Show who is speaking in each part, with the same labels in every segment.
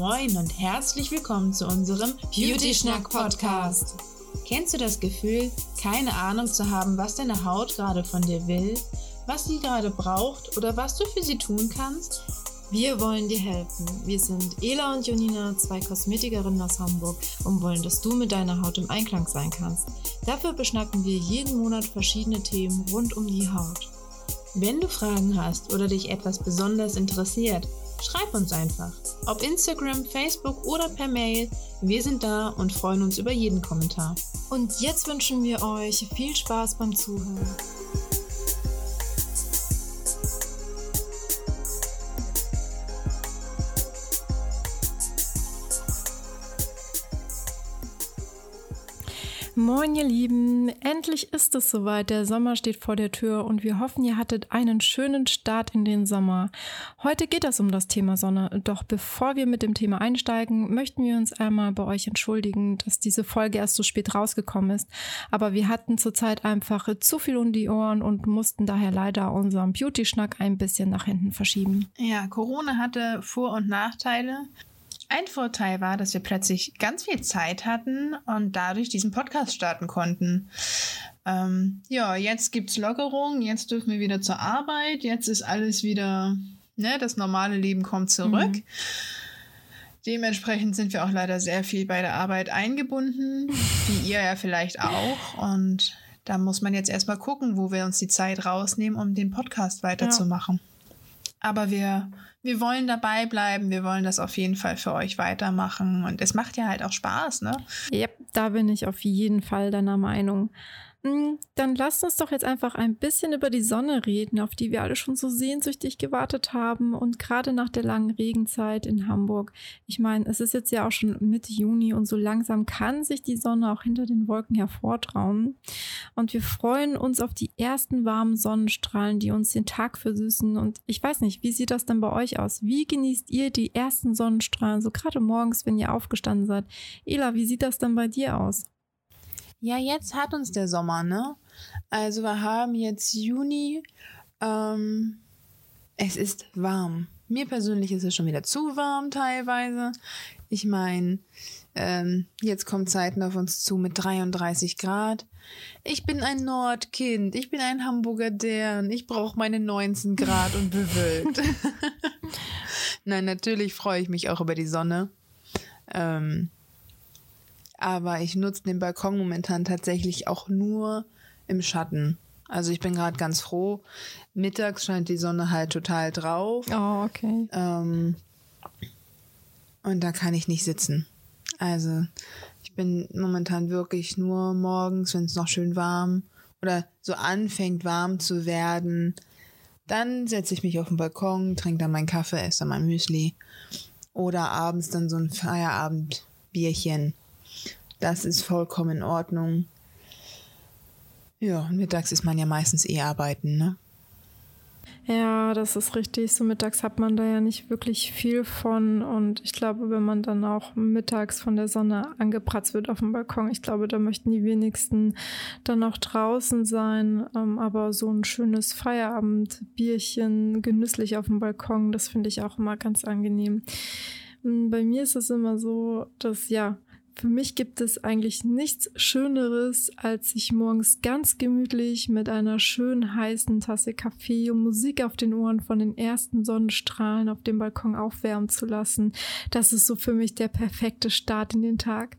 Speaker 1: Moin und herzlich willkommen zu unserem Beauty Schnack Podcast. Kennst du das Gefühl, keine Ahnung zu haben, was deine Haut gerade von dir will, was sie gerade braucht oder was du für sie tun kannst?
Speaker 2: Wir wollen dir helfen. Wir sind Ela und Jonina, zwei Kosmetikerinnen aus Hamburg und wollen, dass du mit deiner Haut im Einklang sein kannst. Dafür beschnacken wir jeden Monat verschiedene Themen rund um die Haut.
Speaker 1: Wenn du Fragen hast oder dich etwas besonders interessiert, schreib uns einfach. Ob Instagram, Facebook oder per Mail. Wir sind da und freuen uns über jeden Kommentar.
Speaker 2: Und jetzt wünschen wir euch viel Spaß beim Zuhören. Moin ihr Lieben, endlich ist es soweit. Der Sommer steht vor der Tür und wir hoffen, ihr hattet einen schönen Start in den Sommer. Heute geht es um das Thema Sonne. Doch bevor wir mit dem Thema einsteigen, möchten wir uns einmal bei euch entschuldigen, dass diese Folge erst so spät rausgekommen ist. Aber wir hatten zurzeit einfach zu viel um die Ohren und mussten daher leider unseren Beauty-Schnack ein bisschen nach hinten verschieben.
Speaker 1: Ja, Corona hatte Vor- und Nachteile. Ein Vorteil war, dass wir plötzlich ganz viel Zeit hatten und dadurch diesen Podcast starten konnten. Ähm, ja, jetzt gibt's Lockerung, jetzt dürfen wir wieder zur Arbeit, jetzt ist alles wieder, ne, das normale Leben kommt zurück. Mhm. Dementsprechend sind wir auch leider sehr viel bei der Arbeit eingebunden, wie ihr ja vielleicht auch. Und da muss man jetzt erstmal gucken, wo wir uns die Zeit rausnehmen, um den Podcast weiterzumachen. Ja. Aber wir wir wollen dabei bleiben, wir wollen das auf jeden Fall für euch weitermachen und es macht ja halt auch Spaß, ne?
Speaker 2: Ja, da bin ich auf jeden Fall deiner Meinung. Hm, dann lasst uns doch jetzt einfach ein bisschen über die Sonne reden, auf die wir alle schon so sehnsüchtig gewartet haben und gerade nach der langen Regenzeit in Hamburg. Ich meine, es ist jetzt ja auch schon Mitte Juni und so langsam kann sich die Sonne auch hinter den Wolken hervortrauen. Und wir freuen uns auf die ersten warmen Sonnenstrahlen, die uns den Tag versüßen. Und ich weiß nicht, wie sieht das denn bei euch aus? Wie genießt ihr die ersten Sonnenstrahlen, so gerade morgens, wenn ihr aufgestanden seid? Ela, wie sieht das denn bei dir aus?
Speaker 1: Ja, jetzt hat uns der Sommer, ne? Also wir haben jetzt Juni. Ähm, es ist warm. Mir persönlich ist es schon wieder zu warm teilweise. Ich meine, ähm, jetzt kommen Zeiten auf uns zu mit 33 Grad. Ich bin ein Nordkind. Ich bin ein Hamburger Dern. Ich brauche meine 19 Grad und bewölkt. Nein, natürlich freue ich mich auch über die Sonne. Ähm, aber ich nutze den Balkon momentan tatsächlich auch nur im Schatten. Also ich bin gerade ganz froh. Mittags scheint die Sonne halt total drauf.
Speaker 2: Oh, okay.
Speaker 1: Ähm, und da kann ich nicht sitzen. Also ich bin momentan wirklich nur morgens, wenn es noch schön warm oder so anfängt warm zu werden, dann setze ich mich auf den Balkon, trinke dann meinen Kaffee, esse dann mein Müsli oder abends dann so ein Feierabendbierchen. Das ist vollkommen in Ordnung. Ja, mittags ist man ja meistens eh arbeiten, ne?
Speaker 2: Ja, das ist richtig. So mittags hat man da ja nicht wirklich viel von. Und ich glaube, wenn man dann auch mittags von der Sonne angepratzt wird auf dem Balkon, ich glaube, da möchten die wenigsten dann auch draußen sein. Ähm, aber so ein schönes Feierabendbierchen genüsslich auf dem Balkon, das finde ich auch immer ganz angenehm. Hm, bei mir ist es immer so, dass ja, für mich gibt es eigentlich nichts Schöneres, als sich morgens ganz gemütlich mit einer schönen heißen Tasse Kaffee und Musik auf den Ohren von den ersten Sonnenstrahlen auf dem Balkon aufwärmen zu lassen. Das ist so für mich der perfekte Start in den Tag.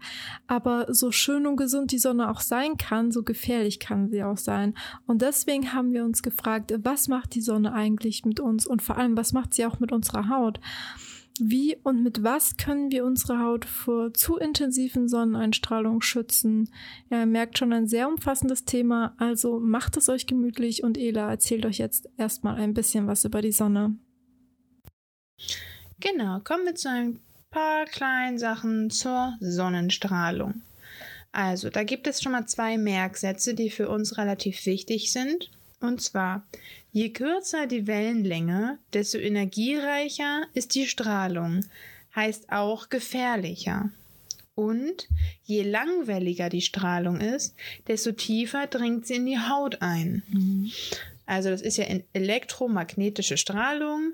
Speaker 2: Aber so schön und gesund die Sonne auch sein kann, so gefährlich kann sie auch sein. Und deswegen haben wir uns gefragt, was macht die Sonne eigentlich mit uns und vor allem, was macht sie auch mit unserer Haut? Wie und mit was können wir unsere Haut vor zu intensiven Sonneneinstrahlung schützen? Ihr merkt schon ein sehr umfassendes Thema, also macht es euch gemütlich und Ela erzählt euch jetzt erstmal ein bisschen was über die Sonne.
Speaker 1: Genau, kommen wir zu ein paar kleinen Sachen zur Sonnenstrahlung. Also, da gibt es schon mal zwei Merksätze, die für uns relativ wichtig sind. Und zwar, Je kürzer die Wellenlänge, desto energiereicher ist die Strahlung, heißt auch gefährlicher. Und je langwelliger die Strahlung ist, desto tiefer dringt sie in die Haut ein. Mhm. Also das ist ja elektromagnetische Strahlung,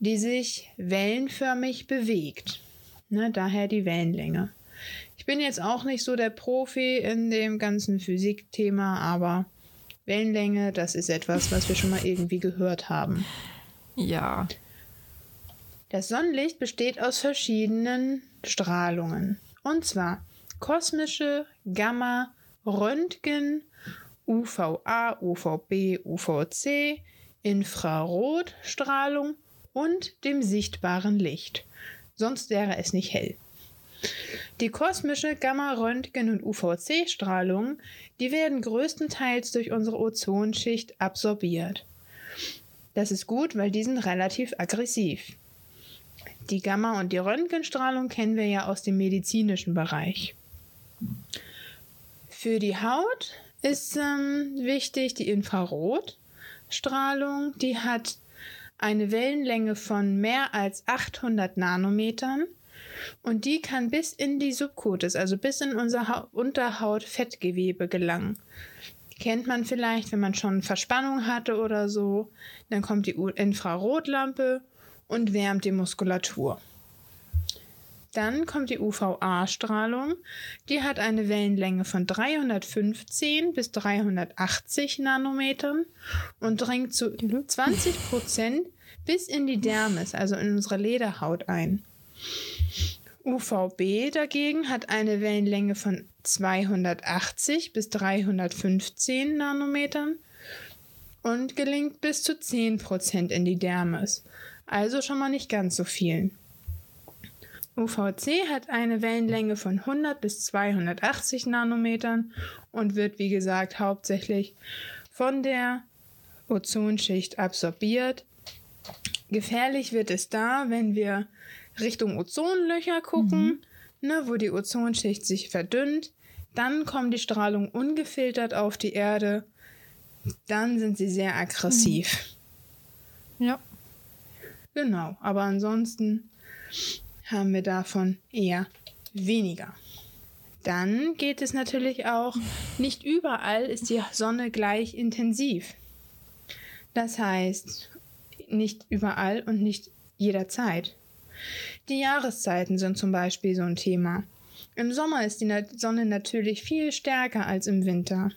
Speaker 1: die sich wellenförmig bewegt. Ne, daher die Wellenlänge. Ich bin jetzt auch nicht so der Profi in dem ganzen Physikthema, aber Wellenlänge, das ist etwas, was wir schon mal irgendwie gehört haben.
Speaker 2: Ja.
Speaker 1: Das Sonnenlicht besteht aus verschiedenen Strahlungen. Und zwar kosmische, Gamma, Röntgen, UVA, UVB, UVC, Infrarotstrahlung und dem sichtbaren Licht. Sonst wäre es nicht hell. Die kosmische Gamma-, Röntgen- und UVC-Strahlung, die werden größtenteils durch unsere Ozonschicht absorbiert. Das ist gut, weil die sind relativ aggressiv. Die Gamma- und die Röntgenstrahlung kennen wir ja aus dem medizinischen Bereich. Für die Haut ist ähm, wichtig die Infrarotstrahlung. Die hat eine Wellenlänge von mehr als 800 Nanometern und die kann bis in die Subkutis, also bis in unser ha Unterhaut-Fettgewebe gelangen. Kennt man vielleicht, wenn man schon Verspannung hatte oder so. Dann kommt die Infrarotlampe und wärmt die Muskulatur. Dann kommt die UVA-Strahlung. Die hat eine Wellenlänge von 315 bis 380 Nanometern und dringt zu 20 Prozent bis in die Dermis, also in unsere Lederhaut ein. UVB dagegen hat eine Wellenlänge von 280 bis 315 Nanometern und gelingt bis zu 10% in die Dermis, also schon mal nicht ganz so viel. UVC hat eine Wellenlänge von 100 bis 280 Nanometern und wird, wie gesagt, hauptsächlich von der Ozonschicht absorbiert. Gefährlich wird es da, wenn wir Richtung Ozonlöcher gucken, mhm. ne, wo die Ozonschicht sich verdünnt. Dann kommt die Strahlung ungefiltert auf die Erde. Dann sind sie sehr aggressiv.
Speaker 2: Mhm. Ja.
Speaker 1: Genau, aber ansonsten haben wir davon eher weniger. Dann geht es natürlich auch, nicht überall ist die Sonne gleich intensiv. Das heißt, nicht überall und nicht jederzeit. Die Jahreszeiten sind zum Beispiel so ein Thema. Im Sommer ist die Sonne natürlich viel stärker als im Winter.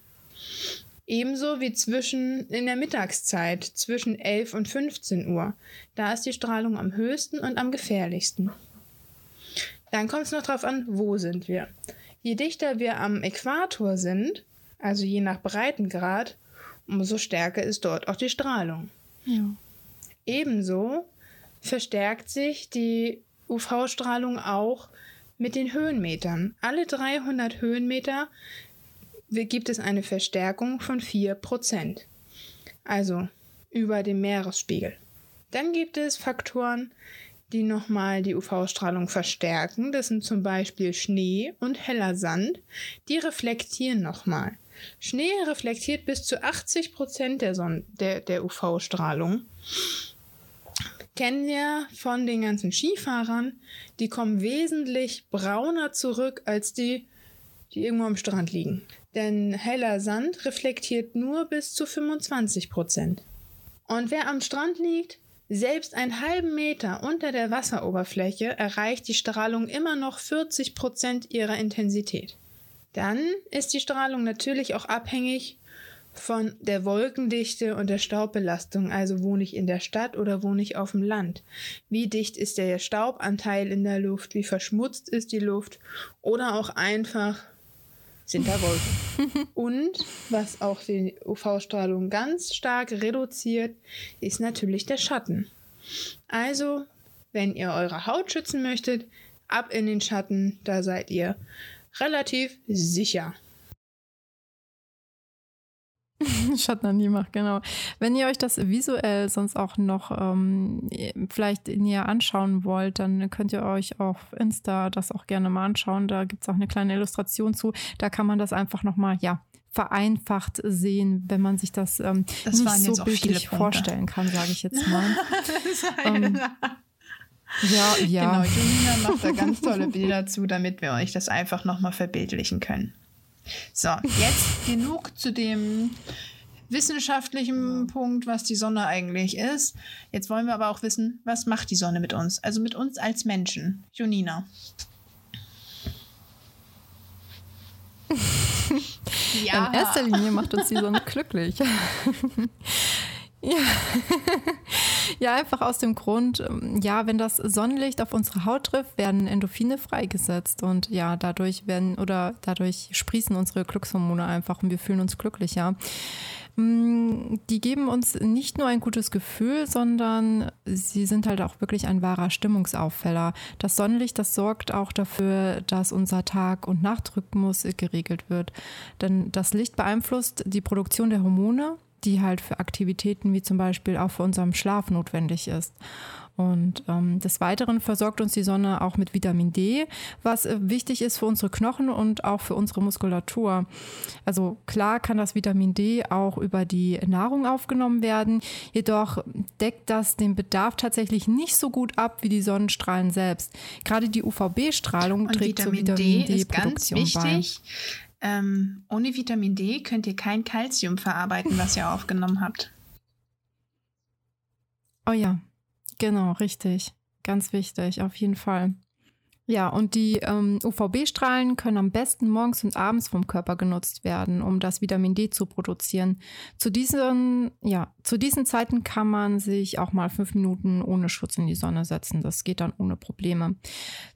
Speaker 1: Ebenso wie zwischen in der Mittagszeit zwischen 11 und 15 Uhr. Da ist die Strahlung am höchsten und am gefährlichsten. Dann kommt es noch darauf an, wo sind wir. Je dichter wir am Äquator sind, also je nach Breitengrad, umso stärker ist dort auch die Strahlung.
Speaker 2: Ja.
Speaker 1: Ebenso verstärkt sich die UV-Strahlung auch mit den Höhenmetern. Alle 300 Höhenmeter gibt es eine Verstärkung von 4%. Also über dem Meeresspiegel. Dann gibt es Faktoren, die nochmal die UV-Strahlung verstärken. Das sind zum Beispiel Schnee und heller Sand. Die reflektieren nochmal. Schnee reflektiert bis zu 80% der, der, der UV-Strahlung kennen wir von den ganzen Skifahrern, die kommen wesentlich brauner zurück als die, die irgendwo am Strand liegen. Denn heller Sand reflektiert nur bis zu 25 Prozent. Und wer am Strand liegt, selbst einen halben Meter unter der Wasseroberfläche erreicht die Strahlung immer noch 40 Prozent ihrer Intensität. Dann ist die Strahlung natürlich auch abhängig von der Wolkendichte und der Staubbelastung, also wohne ich in der Stadt oder wohne ich auf dem Land? Wie dicht ist der Staubanteil in der Luft? Wie verschmutzt ist die Luft? Oder auch einfach sind da Wolken. und was auch die UV-Strahlung ganz stark reduziert, ist natürlich der Schatten. Also, wenn ihr eure Haut schützen möchtet, ab in den Schatten, da seid ihr relativ sicher.
Speaker 2: Schatten an die Macht, genau. Wenn ihr euch das visuell sonst auch noch ähm, vielleicht näher anschauen wollt, dann könnt ihr euch auf Insta das auch gerne mal anschauen. Da gibt es auch eine kleine Illustration zu. Da kann man das einfach nochmal, ja, vereinfacht sehen, wenn man sich das, ähm, das nicht so bildlich vorstellen kann, sage ich jetzt mal. ähm,
Speaker 1: ja, ja. Genau, Junina macht da ganz tolle Bilder zu, damit wir euch das einfach nochmal verbildlichen können. So, jetzt genug zu dem wissenschaftlichen Punkt, was die Sonne eigentlich ist. Jetzt wollen wir aber auch wissen, was macht die Sonne mit uns? Also mit uns als Menschen. Jonina.
Speaker 2: ja. In erster Linie macht uns die Sonne glücklich. Ja. ja, einfach aus dem Grund, ja, wenn das Sonnenlicht auf unsere Haut trifft, werden Endorphine freigesetzt und ja, dadurch werden oder dadurch sprießen unsere Glückshormone einfach und wir fühlen uns glücklicher. Mm, die geben uns nicht nur ein gutes Gefühl, sondern sie sind halt auch wirklich ein wahrer Stimmungsauffäller. Das Sonnenlicht, das sorgt auch dafür, dass unser Tag- und Nachtrhythmus geregelt wird. Denn das Licht beeinflusst die Produktion der Hormone die halt für Aktivitäten wie zum Beispiel auch für unseren Schlaf notwendig ist. Und ähm, des Weiteren versorgt uns die Sonne auch mit Vitamin D, was äh, wichtig ist für unsere Knochen und auch für unsere Muskulatur. Also klar kann das Vitamin D auch über die Nahrung aufgenommen werden, jedoch deckt das den Bedarf tatsächlich nicht so gut ab wie die Sonnenstrahlen selbst. Gerade die UVB-Strahlung trägt zur Vitamin D-Produktion
Speaker 1: D bei. Ähm, ohne Vitamin D könnt ihr kein Kalzium verarbeiten, was ihr aufgenommen habt.
Speaker 2: Oh ja, genau, richtig. Ganz wichtig, auf jeden Fall. Ja, und die ähm, UVB-Strahlen können am besten morgens und abends vom Körper genutzt werden, um das Vitamin D zu produzieren. Zu diesen, ja, zu diesen Zeiten kann man sich auch mal fünf Minuten ohne Schutz in die Sonne setzen. Das geht dann ohne Probleme.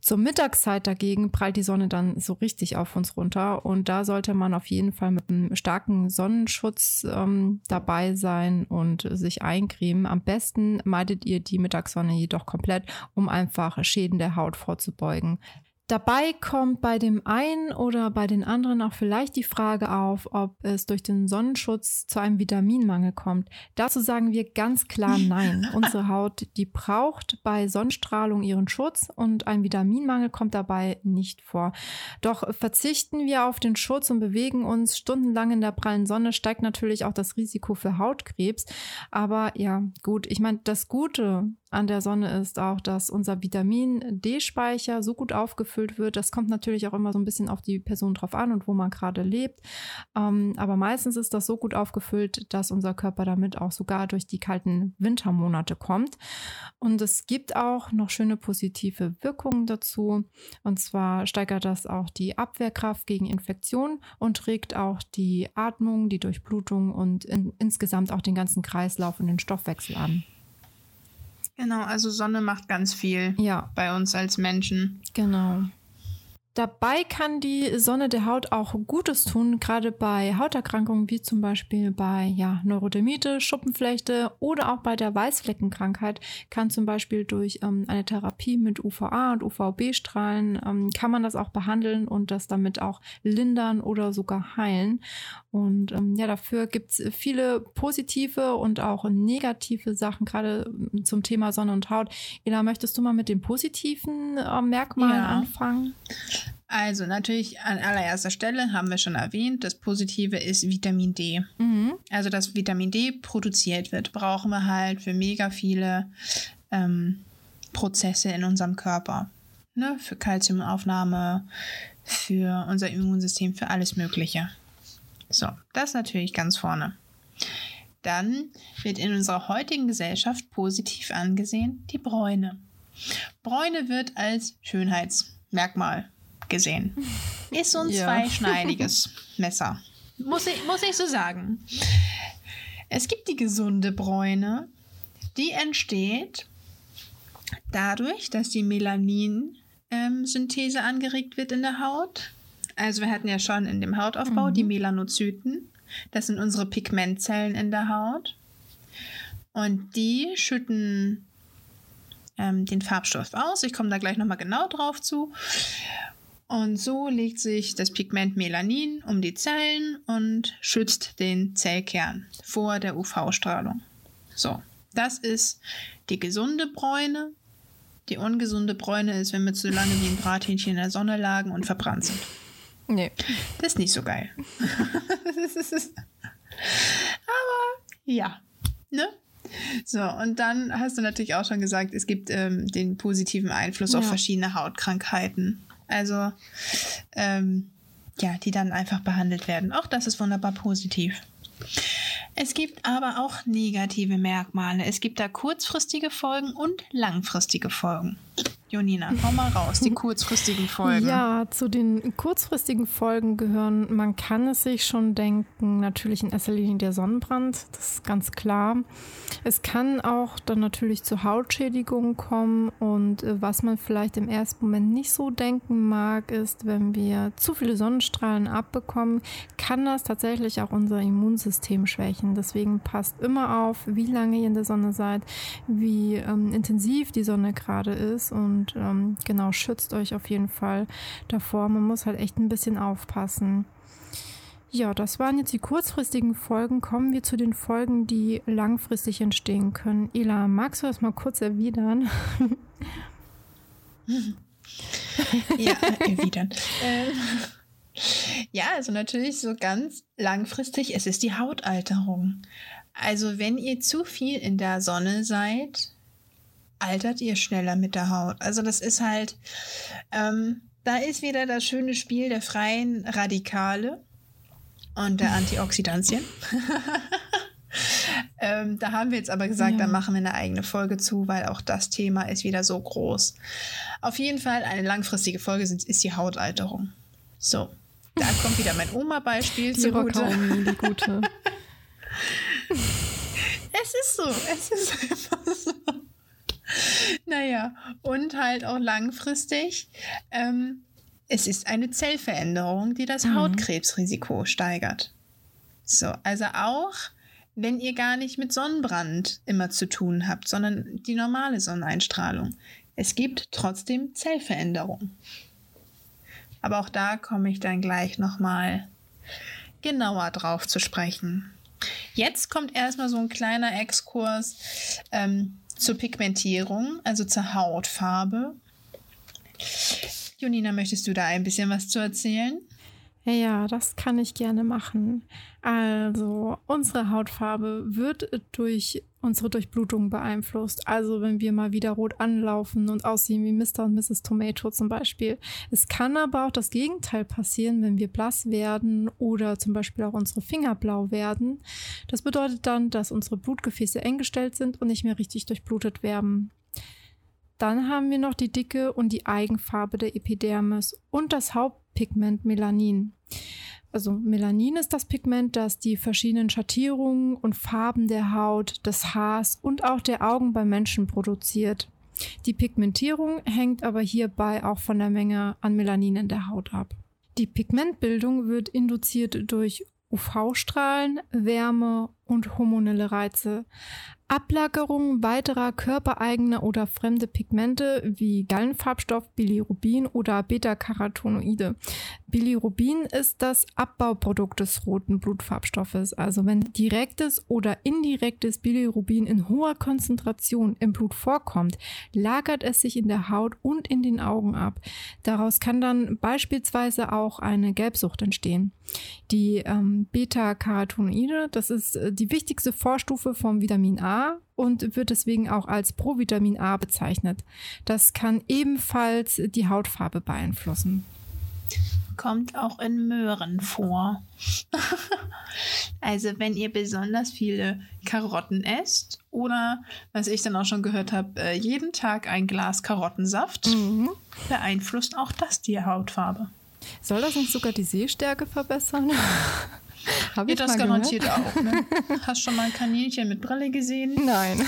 Speaker 2: Zur Mittagszeit dagegen prallt die Sonne dann so richtig auf uns runter und da sollte man auf jeden Fall mit einem starken Sonnenschutz ähm, dabei sein und sich eincremen. Am besten meidet ihr die Mittagssonne jedoch komplett, um einfach Schäden der Haut vorzubeugen erzeugen. Dabei kommt bei dem einen oder bei den anderen auch vielleicht die Frage auf, ob es durch den Sonnenschutz zu einem Vitaminmangel kommt. Dazu sagen wir ganz klar nein. Unsere Haut, die braucht bei Sonnenstrahlung ihren Schutz und ein Vitaminmangel kommt dabei nicht vor. Doch verzichten wir auf den Schutz und bewegen uns stundenlang in der prallen Sonne, steigt natürlich auch das Risiko für Hautkrebs. Aber ja, gut, ich meine, das Gute an der Sonne ist auch, dass unser Vitamin D-Speicher so gut aufgefüllt wird. Das kommt natürlich auch immer so ein bisschen auf die Person drauf an und wo man gerade lebt. Ähm, aber meistens ist das so gut aufgefüllt, dass unser Körper damit auch sogar durch die kalten Wintermonate kommt. Und es gibt auch noch schöne positive Wirkungen dazu. Und zwar steigert das auch die Abwehrkraft gegen Infektionen und regt auch die Atmung, die Durchblutung und in, insgesamt auch den ganzen Kreislauf und den Stoffwechsel an.
Speaker 1: Genau, also Sonne macht ganz viel ja. bei uns als Menschen.
Speaker 2: Genau. Dabei kann die Sonne der Haut auch Gutes tun, gerade bei Hauterkrankungen wie zum Beispiel bei ja, Neurodermitis, Schuppenflechte oder auch bei der Weißfleckenkrankheit kann zum Beispiel durch ähm, eine Therapie mit UVA und UVB-Strahlen ähm, kann man das auch behandeln und das damit auch lindern oder sogar heilen. Und ähm, ja, dafür gibt es viele positive und auch negative Sachen, gerade ähm, zum Thema Sonne und Haut. Ela, möchtest du mal mit den positiven äh, Merkmalen ja. anfangen?
Speaker 1: Also natürlich an allererster Stelle haben wir schon erwähnt, das Positive ist Vitamin D. Mhm. Also dass Vitamin D produziert wird, brauchen wir halt für mega viele ähm, Prozesse in unserem Körper. Ne? Für Kalziumaufnahme, für unser Immunsystem, für alles Mögliche. So, das natürlich ganz vorne. Dann wird in unserer heutigen Gesellschaft positiv angesehen die Bräune. Bräune wird als Schönheitsmerkmal gesehen. Ist so ein ja. zweischneidiges Messer. Muss ich, muss ich so sagen. Es gibt die gesunde Bräune, die entsteht dadurch, dass die Melanin-Synthese ähm, angeregt wird in der Haut. Also wir hatten ja schon in dem Hautaufbau mhm. die Melanozyten. Das sind unsere Pigmentzellen in der Haut. Und die schütten ähm, den Farbstoff aus. Ich komme da gleich nochmal genau drauf zu. Und so legt sich das Pigment Melanin um die Zellen und schützt den Zellkern vor der UV-Strahlung. So, das ist die gesunde Bräune. Die ungesunde Bräune ist, wenn wir zu lange wie ein Brathähnchen in der Sonne lagen und verbrannt sind. Nee. Das ist nicht so geil. Aber ja, ne? So, und dann hast du natürlich auch schon gesagt, es gibt ähm, den positiven Einfluss ja. auf verschiedene Hautkrankheiten. Also, ähm, ja, die dann einfach behandelt werden. Auch das ist wunderbar positiv. Es gibt aber auch negative Merkmale. Es gibt da kurzfristige Folgen und langfristige Folgen. Jonina, hau mal raus, die kurzfristigen Folgen.
Speaker 2: Ja, zu den kurzfristigen Folgen gehören, man kann es sich schon denken, natürlich in erster Linie der Sonnenbrand, das ist ganz klar. Es kann auch dann natürlich zu Hautschädigungen kommen und äh, was man vielleicht im ersten Moment nicht so denken mag, ist, wenn wir zu viele Sonnenstrahlen abbekommen, kann das tatsächlich auch unser Immunsystem schwächen. Deswegen passt immer auf, wie lange ihr in der Sonne seid, wie ähm, intensiv die Sonne gerade ist und und ähm, genau, schützt euch auf jeden Fall davor. Man muss halt echt ein bisschen aufpassen. Ja, das waren jetzt die kurzfristigen Folgen. Kommen wir zu den Folgen, die langfristig entstehen können. Ela, magst du das mal kurz erwidern?
Speaker 1: ja, erwidern. Ähm, ja, also natürlich so ganz langfristig, es ist die Hautalterung. Also wenn ihr zu viel in der Sonne seid, altert ihr schneller mit der Haut. Also das ist halt, ähm, da ist wieder das schöne Spiel der freien Radikale und der Antioxidantien. ähm, da haben wir jetzt aber gesagt, ja. da machen wir eine eigene Folge zu, weil auch das Thema ist wieder so groß. Auf jeden Fall eine langfristige Folge sind, ist die Hautalterung. So, da kommt wieder mein Oma-Beispiel zugute. Die gute. es ist so, es ist einfach so. naja, und halt auch langfristig. Ähm, es ist eine Zellveränderung, die das mhm. Hautkrebsrisiko steigert. So, also auch wenn ihr gar nicht mit Sonnenbrand immer zu tun habt, sondern die normale Sonneneinstrahlung. Es gibt trotzdem Zellveränderungen. Aber auch da komme ich dann gleich nochmal genauer drauf zu sprechen. Jetzt kommt erstmal so ein kleiner Exkurs ähm, zur Pigmentierung, also zur Hautfarbe. Junina, möchtest du da ein bisschen was zu erzählen?
Speaker 2: Ja, das kann ich gerne machen. Also, unsere Hautfarbe wird durch unsere Durchblutung beeinflusst. Also, wenn wir mal wieder rot anlaufen und aussehen wie Mr. und Mrs. Tomato zum Beispiel. Es kann aber auch das Gegenteil passieren, wenn wir blass werden oder zum Beispiel auch unsere Finger blau werden. Das bedeutet dann, dass unsere Blutgefäße eng gestellt sind und nicht mehr richtig durchblutet werden. Dann haben wir noch die Dicke und die Eigenfarbe der Epidermis und das Hauptpigment Melanin. Also Melanin ist das Pigment, das die verschiedenen Schattierungen und Farben der Haut, des Haars und auch der Augen beim Menschen produziert. Die Pigmentierung hängt aber hierbei auch von der Menge an Melanin in der Haut ab. Die Pigmentbildung wird induziert durch UV-Strahlen, Wärme und hormonelle Reize. Ablagerung weiterer körpereigener oder fremde Pigmente wie Gallenfarbstoff, Bilirubin oder Beta-Carotenoide. Bilirubin ist das Abbauprodukt des roten Blutfarbstoffes. Also wenn direktes oder indirektes Bilirubin in hoher Konzentration im Blut vorkommt, lagert es sich in der Haut und in den Augen ab. Daraus kann dann beispielsweise auch eine Gelbsucht entstehen. Die ähm, Beta-Carotenoide, das ist äh, die wichtigste Vorstufe vom Vitamin A und wird deswegen auch als Provitamin A bezeichnet. Das kann ebenfalls die Hautfarbe beeinflussen.
Speaker 1: Kommt auch in Möhren vor. also wenn ihr besonders viele Karotten esst oder, was ich dann auch schon gehört habe, äh, jeden Tag ein Glas Karottensaft, mhm. beeinflusst auch das die Hautfarbe.
Speaker 2: Soll das nicht sogar die Sehstärke verbessern?
Speaker 1: Hab ja, das garantiert gehört? auch. Ne? Hast schon mal ein Kaninchen mit Brille gesehen?
Speaker 2: Nein.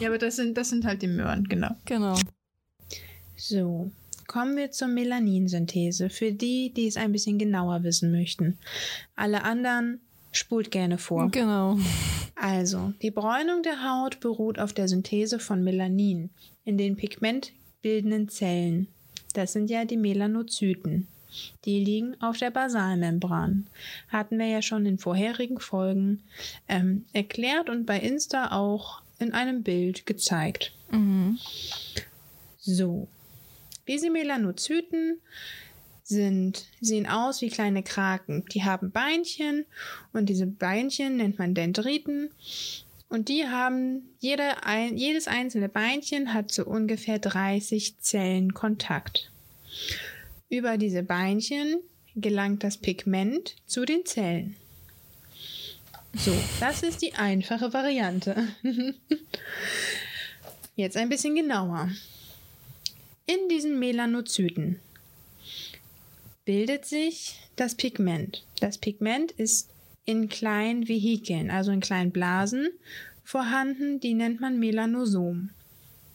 Speaker 1: ja, aber das sind, das sind halt die Möhren, genau.
Speaker 2: Genau.
Speaker 1: So, kommen wir zur Melaninsynthese. Für die, die es ein bisschen genauer wissen möchten. Alle anderen spult gerne vor.
Speaker 2: Genau.
Speaker 1: Also, die Bräunung der Haut beruht auf der Synthese von Melanin in den pigmentbildenden Zellen. Das sind ja die Melanozyten. Die liegen auf der Basalmembran. Hatten wir ja schon in vorherigen Folgen ähm, erklärt und bei Insta auch in einem Bild gezeigt. Mhm. So. Diese Melanozyten sind, sehen aus wie kleine Kraken. Die haben Beinchen und diese Beinchen nennt man Dendriten. Und die haben, jede, ein, jedes einzelne Beinchen hat so ungefähr 30 Zellen Kontakt. Über diese Beinchen gelangt das Pigment zu den Zellen. So, das ist die einfache Variante. Jetzt ein bisschen genauer. In diesen Melanozyten bildet sich das Pigment. Das Pigment ist in kleinen Vehikeln, also in kleinen Blasen vorhanden, die nennt man Melanosom.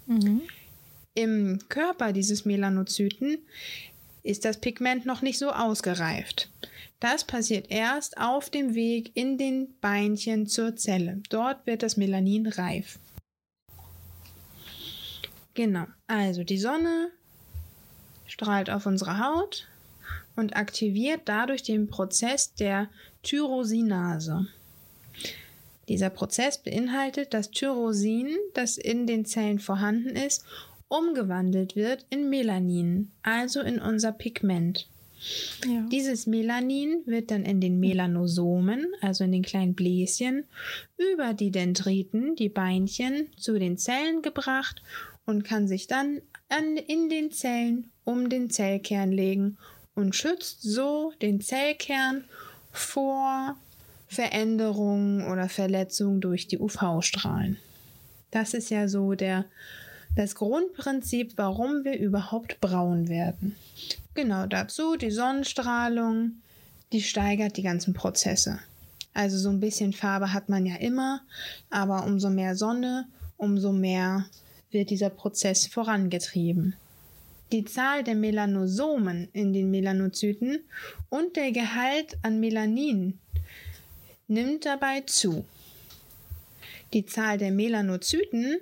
Speaker 1: Mhm. Im Körper dieses Melanozyten ist das Pigment noch nicht so ausgereift. Das passiert erst auf dem Weg in den Beinchen zur Zelle. Dort wird das Melanin reif. Genau, also die Sonne strahlt auf unsere Haut und aktiviert dadurch den Prozess der Tyrosinase. Dieser Prozess beinhaltet, dass Tyrosin, das in den Zellen vorhanden ist, umgewandelt wird in Melanin, also in unser Pigment. Ja. Dieses Melanin wird dann in den Melanosomen, also in den kleinen Bläschen, über die Dendriten, die Beinchen, zu den Zellen gebracht und kann sich dann an, in den Zellen um den Zellkern legen und schützt so den Zellkern vor Veränderungen oder Verletzungen durch die UV-Strahlen. Das ist ja so der, das Grundprinzip, warum wir überhaupt braun werden. Genau dazu die Sonnenstrahlung, die steigert die ganzen Prozesse. Also so ein bisschen Farbe hat man ja immer, aber umso mehr Sonne, umso mehr wird dieser Prozess vorangetrieben. Die Zahl der Melanosomen in den Melanozyten und der Gehalt an Melanin nimmt dabei zu. Die Zahl der Melanozyten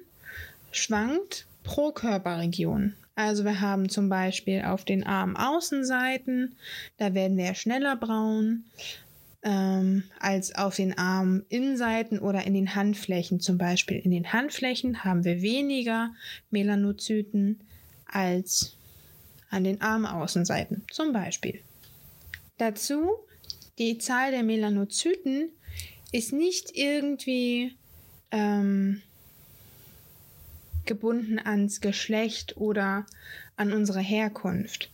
Speaker 1: schwankt pro Körperregion. Also wir haben zum Beispiel auf den Armaußenseiten, da werden wir schneller braun ähm, als auf den Arminnenseiten oder in den Handflächen zum Beispiel. In den Handflächen haben wir weniger Melanozyten als an den Armaußenseiten zum Beispiel. Dazu die Zahl der Melanozyten ist nicht irgendwie ähm, gebunden ans Geschlecht oder an unsere Herkunft.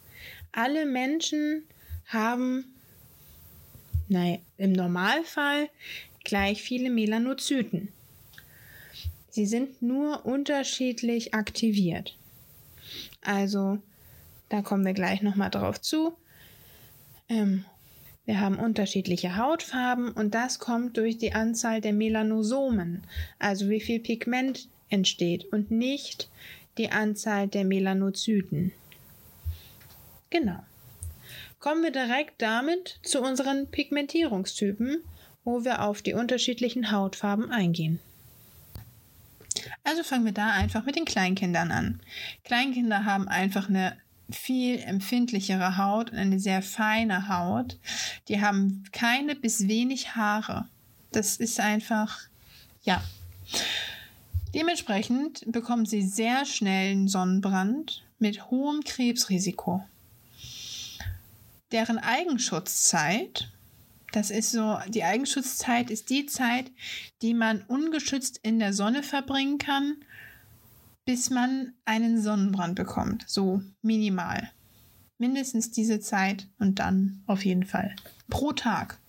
Speaker 1: Alle Menschen haben, naja, im Normalfall gleich viele Melanozyten. Sie sind nur unterschiedlich aktiviert. Also da kommen wir gleich nochmal drauf zu. Ähm, wir haben unterschiedliche Hautfarben und das kommt durch die Anzahl der Melanosomen, also wie viel Pigment entsteht und nicht die Anzahl der Melanozyten. Genau. Kommen wir direkt damit zu unseren Pigmentierungstypen, wo wir auf die unterschiedlichen Hautfarben eingehen. Also fangen wir da einfach mit den Kleinkindern an. Kleinkinder haben einfach eine viel empfindlichere Haut und eine sehr feine Haut. Die haben keine bis wenig Haare. Das ist einfach, ja. Dementsprechend bekommen sie sehr schnell einen Sonnenbrand mit hohem Krebsrisiko. Deren Eigenschutzzeit, das ist so, die Eigenschutzzeit ist die Zeit, die man ungeschützt in der Sonne verbringen kann bis man einen Sonnenbrand bekommt. So minimal. Mindestens diese Zeit und dann auf jeden Fall. Pro Tag.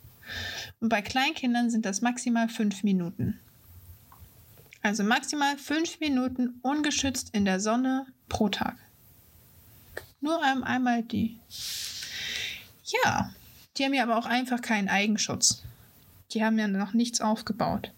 Speaker 1: Und bei Kleinkindern sind das maximal fünf Minuten. Also maximal fünf Minuten ungeschützt in der Sonne pro Tag. Nur einmal die. Ja, die haben ja aber auch einfach keinen Eigenschutz. Die haben ja noch nichts aufgebaut.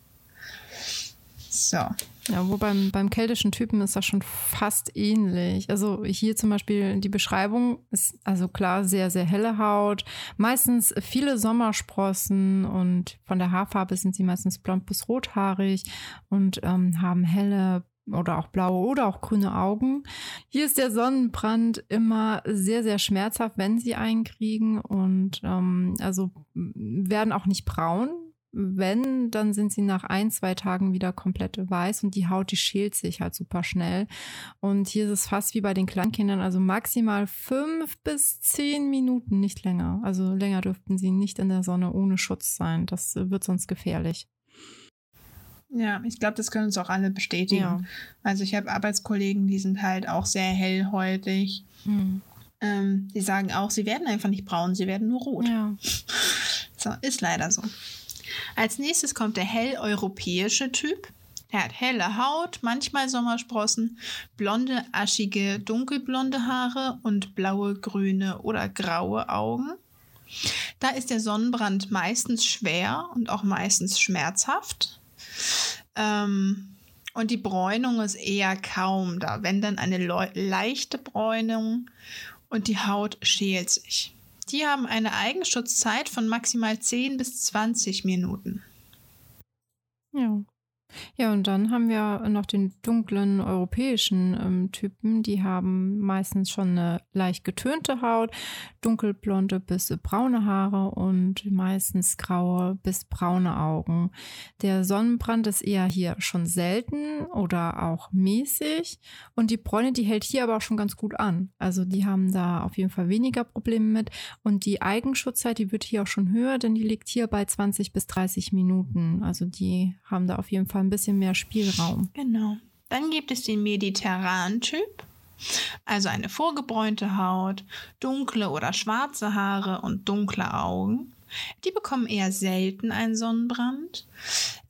Speaker 1: So.
Speaker 2: Ja, wo beim, beim keltischen Typen ist das schon fast ähnlich. Also hier zum Beispiel die Beschreibung ist also klar sehr, sehr helle Haut, meistens viele Sommersprossen und von der Haarfarbe sind sie meistens blond bis rothaarig und ähm, haben helle oder auch blaue oder auch grüne Augen. Hier ist der Sonnenbrand immer sehr, sehr schmerzhaft, wenn sie einkriegen und ähm, also werden auch nicht braun, wenn, dann sind sie nach ein, zwei Tagen wieder komplett weiß und die Haut, die schält sich halt super schnell. Und hier ist es fast wie bei den Kleinkindern, also maximal fünf bis zehn Minuten, nicht länger. Also länger dürften sie nicht in der Sonne ohne Schutz sein. Das wird sonst gefährlich.
Speaker 1: Ja, ich glaube, das können uns auch alle bestätigen. Ja. Also ich habe Arbeitskollegen, die sind halt auch sehr hellhäutig. Mhm. Ähm, die sagen auch, sie werden einfach nicht braun, sie werden nur rot.
Speaker 2: Ja.
Speaker 1: So, ist leider so. Als nächstes kommt der helleuropäische Typ. Er hat helle Haut, manchmal Sommersprossen, blonde, aschige, dunkelblonde Haare und blaue, grüne oder graue Augen. Da ist der Sonnenbrand meistens schwer und auch meistens schmerzhaft. Ähm, und die Bräunung ist eher kaum da, wenn dann eine leichte Bräunung und die Haut schält sich. Die haben eine Eigenschutzzeit von maximal 10 bis 20 Minuten.
Speaker 2: Ja. Ja, und dann haben wir noch den dunklen europäischen ähm, Typen. Die haben meistens schon eine leicht getönte Haut, dunkelblonde bis braune Haare und meistens graue bis braune Augen. Der Sonnenbrand ist eher hier schon selten oder auch mäßig. Und die Bräune, die hält hier aber auch schon ganz gut an. Also die haben da auf jeden Fall weniger Probleme mit. Und die Eigenschutzzeit, die wird hier auch schon höher, denn die liegt hier bei 20 bis 30 Minuten. Also die haben da auf jeden Fall ein bisschen mehr Spielraum.
Speaker 1: Genau. Dann gibt es den mediterranen Typ. Also eine vorgebräunte Haut, dunkle oder schwarze Haare und dunkle Augen. Die bekommen eher selten einen Sonnenbrand.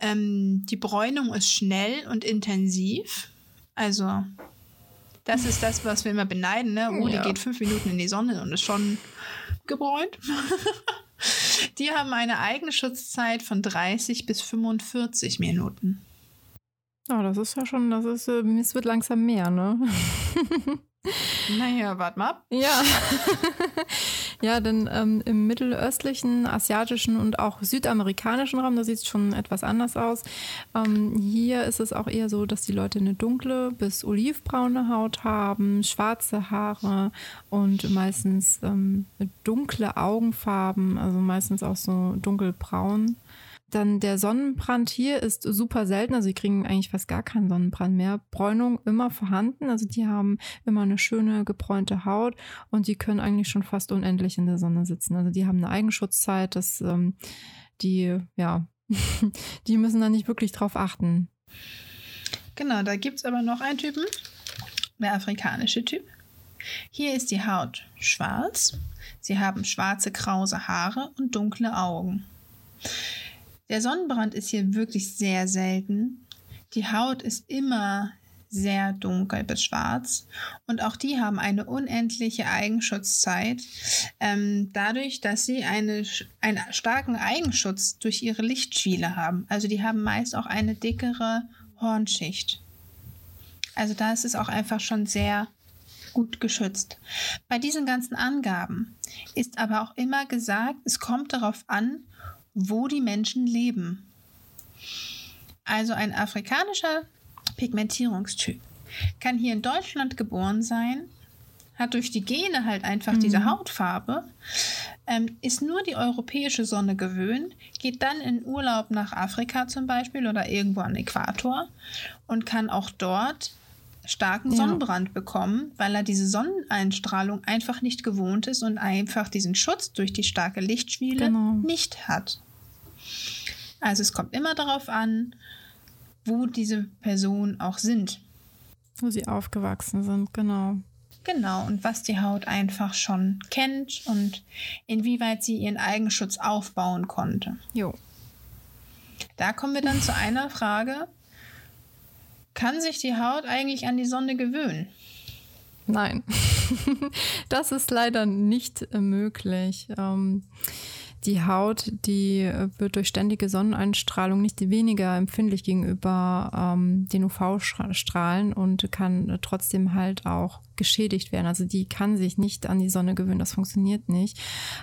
Speaker 1: Ähm, die Bräunung ist schnell und intensiv. Also, das ist das, was wir immer beneiden. Ne? Oh, ja. die geht fünf Minuten in die Sonne und ist schon gebräunt. die haben eine eigene Schutzzeit von 30 bis 45 Minuten.
Speaker 2: Oh, das ist ja schon, das ist, äh, es wird langsam mehr, ne?
Speaker 1: naja, warte mal ab.
Speaker 2: Ja. ja, denn ähm, im mittelöstlichen, asiatischen und auch südamerikanischen Raum, da sieht es schon etwas anders aus. Ähm, hier ist es auch eher so, dass die Leute eine dunkle bis olivbraune Haut haben, schwarze Haare und meistens ähm, dunkle Augenfarben, also meistens auch so dunkelbraun. Dann der Sonnenbrand hier ist super selten, also sie kriegen eigentlich fast gar keinen Sonnenbrand mehr. Bräunung immer vorhanden, also die haben immer eine schöne gebräunte Haut und die können eigentlich schon fast unendlich in der Sonne sitzen. Also die haben eine Eigenschutzzeit, dass ähm, die, ja, die müssen da nicht wirklich drauf achten.
Speaker 1: Genau, da gibt es aber noch einen Typen, der afrikanische Typ. Hier ist die Haut schwarz. Sie haben schwarze, krause Haare und dunkle Augen. Der Sonnenbrand ist hier wirklich sehr selten. Die Haut ist immer sehr dunkel bis schwarz und auch die haben eine unendliche Eigenschutzzeit, ähm, dadurch, dass sie eine, einen starken Eigenschutz durch ihre Lichtschwiele haben. Also die haben meist auch eine dickere Hornschicht. Also da ist es auch einfach schon sehr gut geschützt. Bei diesen ganzen Angaben ist aber auch immer gesagt, es kommt darauf an, wo die Menschen leben. Also ein afrikanischer Pigmentierungstyp kann hier in Deutschland geboren sein, hat durch die Gene halt einfach mhm. diese Hautfarbe, ähm, ist nur die europäische Sonne gewöhnt, geht dann in Urlaub nach Afrika zum Beispiel oder irgendwo am Äquator und kann auch dort starken ja. Sonnenbrand bekommen, weil er diese Sonneneinstrahlung einfach nicht gewohnt ist und einfach diesen Schutz durch die starke Lichtschwiele genau. nicht hat. Also es kommt immer darauf an, wo diese Personen auch sind.
Speaker 2: Wo sie aufgewachsen sind, genau.
Speaker 1: Genau, und was die Haut einfach schon kennt und inwieweit sie ihren Eigenschutz aufbauen konnte.
Speaker 2: Jo.
Speaker 1: Da kommen wir dann zu einer Frage. Kann sich die Haut eigentlich an die Sonne gewöhnen?
Speaker 2: Nein, das ist leider nicht möglich. Ähm, die Haut, die äh, wird durch ständige Sonneneinstrahlung nicht weniger empfindlich gegenüber ähm, den UV-Strahlen und kann trotzdem halt auch geschädigt werden. Also die kann sich nicht an die Sonne gewöhnen, das funktioniert nicht.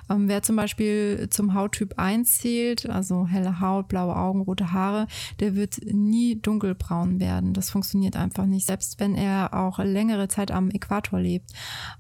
Speaker 2: Ähm, wer zum Beispiel zum Hauttyp 1 zählt, also helle Haut, blaue Augen, rote Haare, der wird nie dunkelbraun werden. Das funktioniert einfach nicht, selbst wenn er auch längere Zeit am Äquator lebt.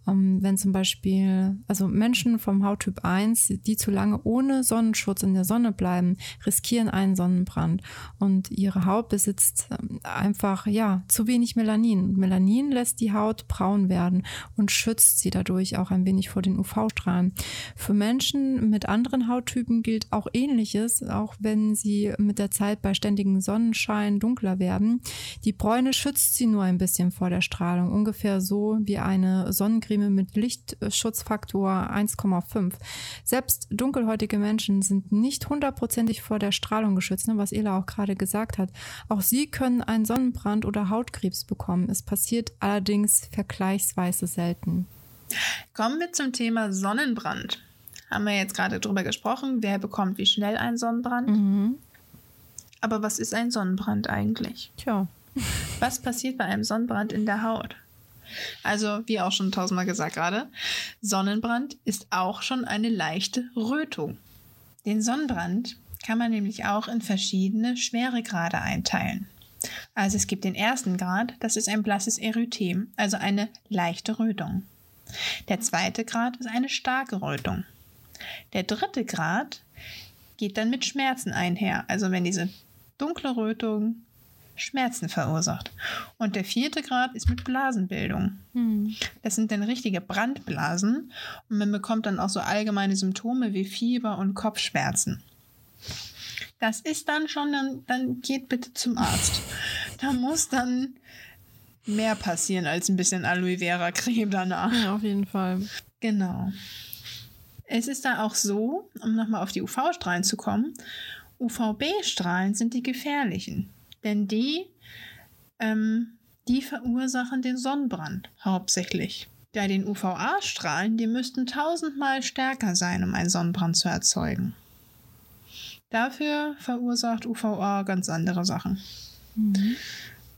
Speaker 2: Ähm, wenn zum Beispiel, also Menschen vom Hauttyp 1, die zu lange ohne Sonnenschutz in der Sonne bleiben, riskieren einen Sonnenbrand. Und ihre Haut besitzt ähm, einfach, ja, zu wenig Melanin. Melanin lässt die Haut braun werden und schützt sie dadurch auch ein wenig vor den UV-Strahlen. Für Menschen mit anderen Hauttypen gilt auch Ähnliches, auch wenn sie mit der Zeit bei ständigem Sonnenschein dunkler werden. Die Bräune schützt sie nur ein bisschen vor der Strahlung, ungefähr so wie eine Sonnencreme mit Lichtschutzfaktor 1,5. Selbst dunkelhäutige Menschen sind nicht hundertprozentig vor der Strahlung geschützt, ne, was Ela auch gerade gesagt hat. Auch sie können einen Sonnenbrand oder Hautkrebs bekommen. Es passiert allerdings vergleichsweise selten.
Speaker 1: Kommen wir zum Thema Sonnenbrand. Haben wir jetzt gerade drüber gesprochen, wer bekommt wie schnell einen Sonnenbrand? Mhm. Aber was ist ein Sonnenbrand eigentlich?
Speaker 2: Tja.
Speaker 1: Was passiert bei einem Sonnenbrand in der Haut? Also, wie auch schon tausendmal gesagt gerade, Sonnenbrand ist auch schon eine leichte Rötung. Den Sonnenbrand kann man nämlich auch in verschiedene Schweregrade einteilen. Also es gibt den ersten Grad, das ist ein blasses Erythem, also eine leichte Rötung. Der zweite Grad ist eine starke Rötung. Der dritte Grad geht dann mit Schmerzen einher, also wenn diese dunkle Rötung Schmerzen verursacht. Und der vierte Grad ist mit Blasenbildung. Hm. Das sind dann richtige Brandblasen und man bekommt dann auch so allgemeine Symptome wie Fieber und Kopfschmerzen. Das ist dann schon, dann, dann geht bitte zum Arzt. Da muss dann mehr passieren als ein bisschen Aloe Vera Creme danach.
Speaker 2: Ja, auf jeden Fall.
Speaker 1: Genau. Es ist da auch so, um nochmal auf die UV-Strahlen zu kommen, UVB-Strahlen sind die gefährlichen. Denn die, ähm, die verursachen den Sonnenbrand hauptsächlich. Bei den UVA-Strahlen, die müssten tausendmal stärker sein, um einen Sonnenbrand zu erzeugen. Dafür verursacht UVA ganz andere Sachen. Mhm.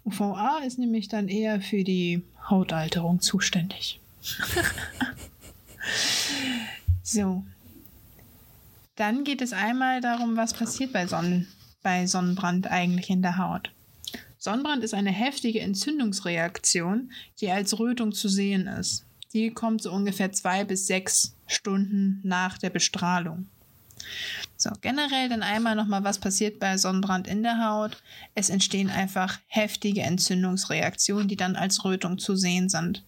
Speaker 1: UVA ist nämlich dann eher für die Hautalterung zuständig. so. Dann geht es einmal darum, was passiert bei Sonnen bei Sonnenbrand eigentlich in der Haut. Sonnenbrand ist eine heftige Entzündungsreaktion, die als Rötung zu sehen ist. Die kommt so ungefähr zwei bis sechs Stunden nach der Bestrahlung. So, generell dann einmal nochmal, was passiert bei Sonnenbrand in der Haut. Es entstehen einfach heftige Entzündungsreaktionen, die dann als Rötung zu sehen sind.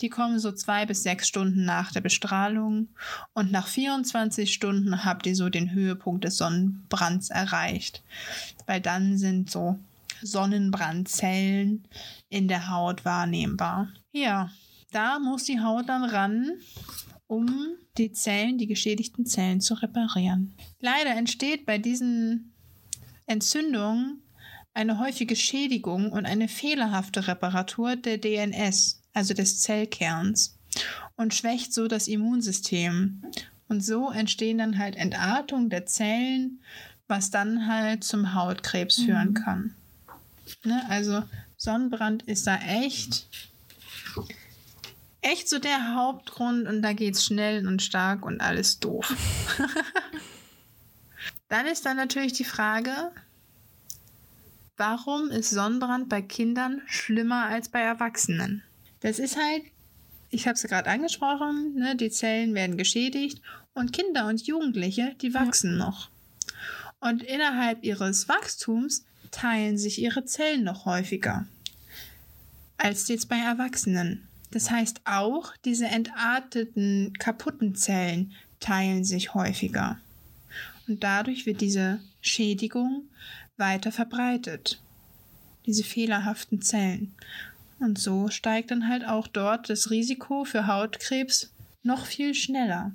Speaker 1: Die kommen so zwei bis sechs Stunden nach der Bestrahlung und nach 24 Stunden habt ihr so den Höhepunkt des Sonnenbrands erreicht. Weil dann sind so Sonnenbrandzellen in der Haut wahrnehmbar. Ja, da muss die Haut dann ran um die Zellen, die geschädigten Zellen zu reparieren. Leider entsteht bei diesen Entzündungen eine häufige Schädigung und eine fehlerhafte Reparatur der DNS, also des Zellkerns, und schwächt so das Immunsystem. Und so entstehen dann halt Entartungen der Zellen, was dann halt zum Hautkrebs mhm. führen kann. Ne? Also Sonnenbrand ist da echt echt so der Hauptgrund und da geht's schnell und stark und alles doof. dann ist dann natürlich die Frage, warum ist Sonnenbrand bei Kindern schlimmer als bei Erwachsenen? Das ist halt, ich habe es gerade angesprochen, ne, die Zellen werden geschädigt und Kinder und Jugendliche, die wachsen ja. noch. Und innerhalb ihres Wachstums teilen sich ihre Zellen noch häufiger als jetzt bei Erwachsenen. Das heißt auch, diese entarteten, kaputten Zellen teilen sich häufiger. Und dadurch wird diese Schädigung weiter verbreitet. Diese fehlerhaften Zellen. Und so steigt dann halt auch dort das Risiko für Hautkrebs noch viel schneller.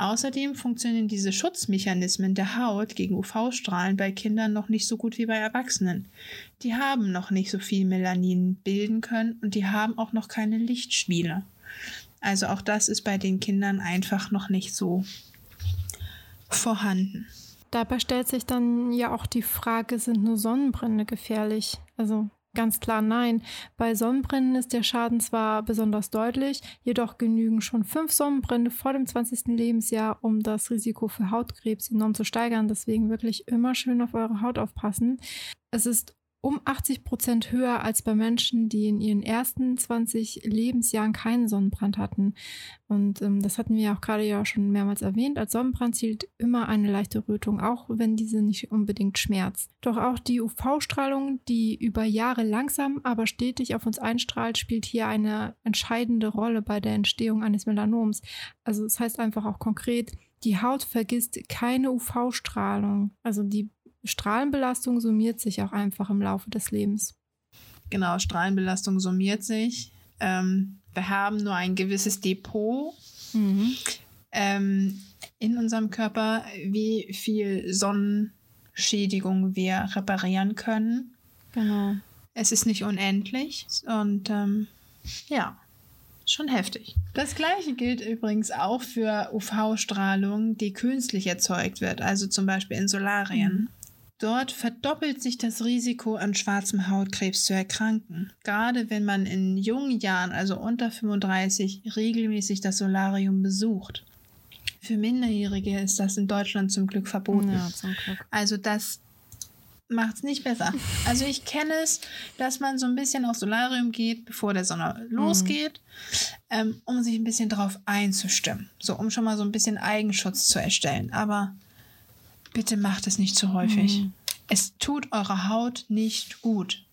Speaker 1: Außerdem funktionieren diese Schutzmechanismen der Haut gegen UV-Strahlen bei Kindern noch nicht so gut wie bei Erwachsenen. Die haben noch nicht so viel Melanin bilden können und die haben auch noch keine Lichtspiele. Also auch das ist bei den Kindern einfach noch nicht so vorhanden.
Speaker 2: Dabei stellt sich dann ja auch die Frage, sind nur Sonnenbrände gefährlich? Also Ganz klar nein. Bei Sonnenbränden ist der Schaden zwar besonders deutlich, jedoch genügen schon fünf Sonnenbrände vor dem 20. Lebensjahr, um das Risiko für Hautkrebs enorm zu steigern. Deswegen wirklich immer schön auf eure Haut aufpassen. Es ist um 80 Prozent höher als bei Menschen, die in ihren ersten 20 Lebensjahren keinen Sonnenbrand hatten. Und ähm, das hatten wir ja auch gerade ja schon mehrmals erwähnt. Als Sonnenbrand zielt immer eine leichte Rötung, auch wenn diese nicht unbedingt schmerzt. Doch auch die UV-Strahlung, die über Jahre langsam, aber stetig auf uns einstrahlt, spielt hier eine entscheidende Rolle bei der Entstehung eines Melanoms. Also das heißt einfach auch konkret, die Haut vergisst keine UV-Strahlung. Also die Strahlenbelastung summiert sich auch einfach im Laufe des Lebens.
Speaker 1: Genau, Strahlenbelastung summiert sich. Ähm, wir haben nur ein gewisses Depot mhm. ähm, in unserem Körper, wie viel Sonnenschädigung wir reparieren können.
Speaker 2: Genau.
Speaker 1: Es ist nicht unendlich und ähm, ja, schon heftig. Das gleiche gilt übrigens auch für UV-Strahlung, die künstlich erzeugt wird, also zum Beispiel in Solarien. Mhm. Dort verdoppelt sich das Risiko, an schwarzem Hautkrebs zu erkranken. Gerade wenn man in jungen Jahren, also unter 35, regelmäßig das Solarium besucht. Für Minderjährige ist das in Deutschland zum Glück verboten.
Speaker 2: Ja, zum Glück.
Speaker 1: Also das macht es nicht besser. Also ich kenne es, dass man so ein bisschen aufs Solarium geht, bevor der Sonne losgeht, mhm. ähm, um sich ein bisschen darauf einzustimmen. So, um schon mal so ein bisschen Eigenschutz zu erstellen. Aber Bitte macht es nicht zu häufig. Mhm. Es tut eurer Haut nicht gut.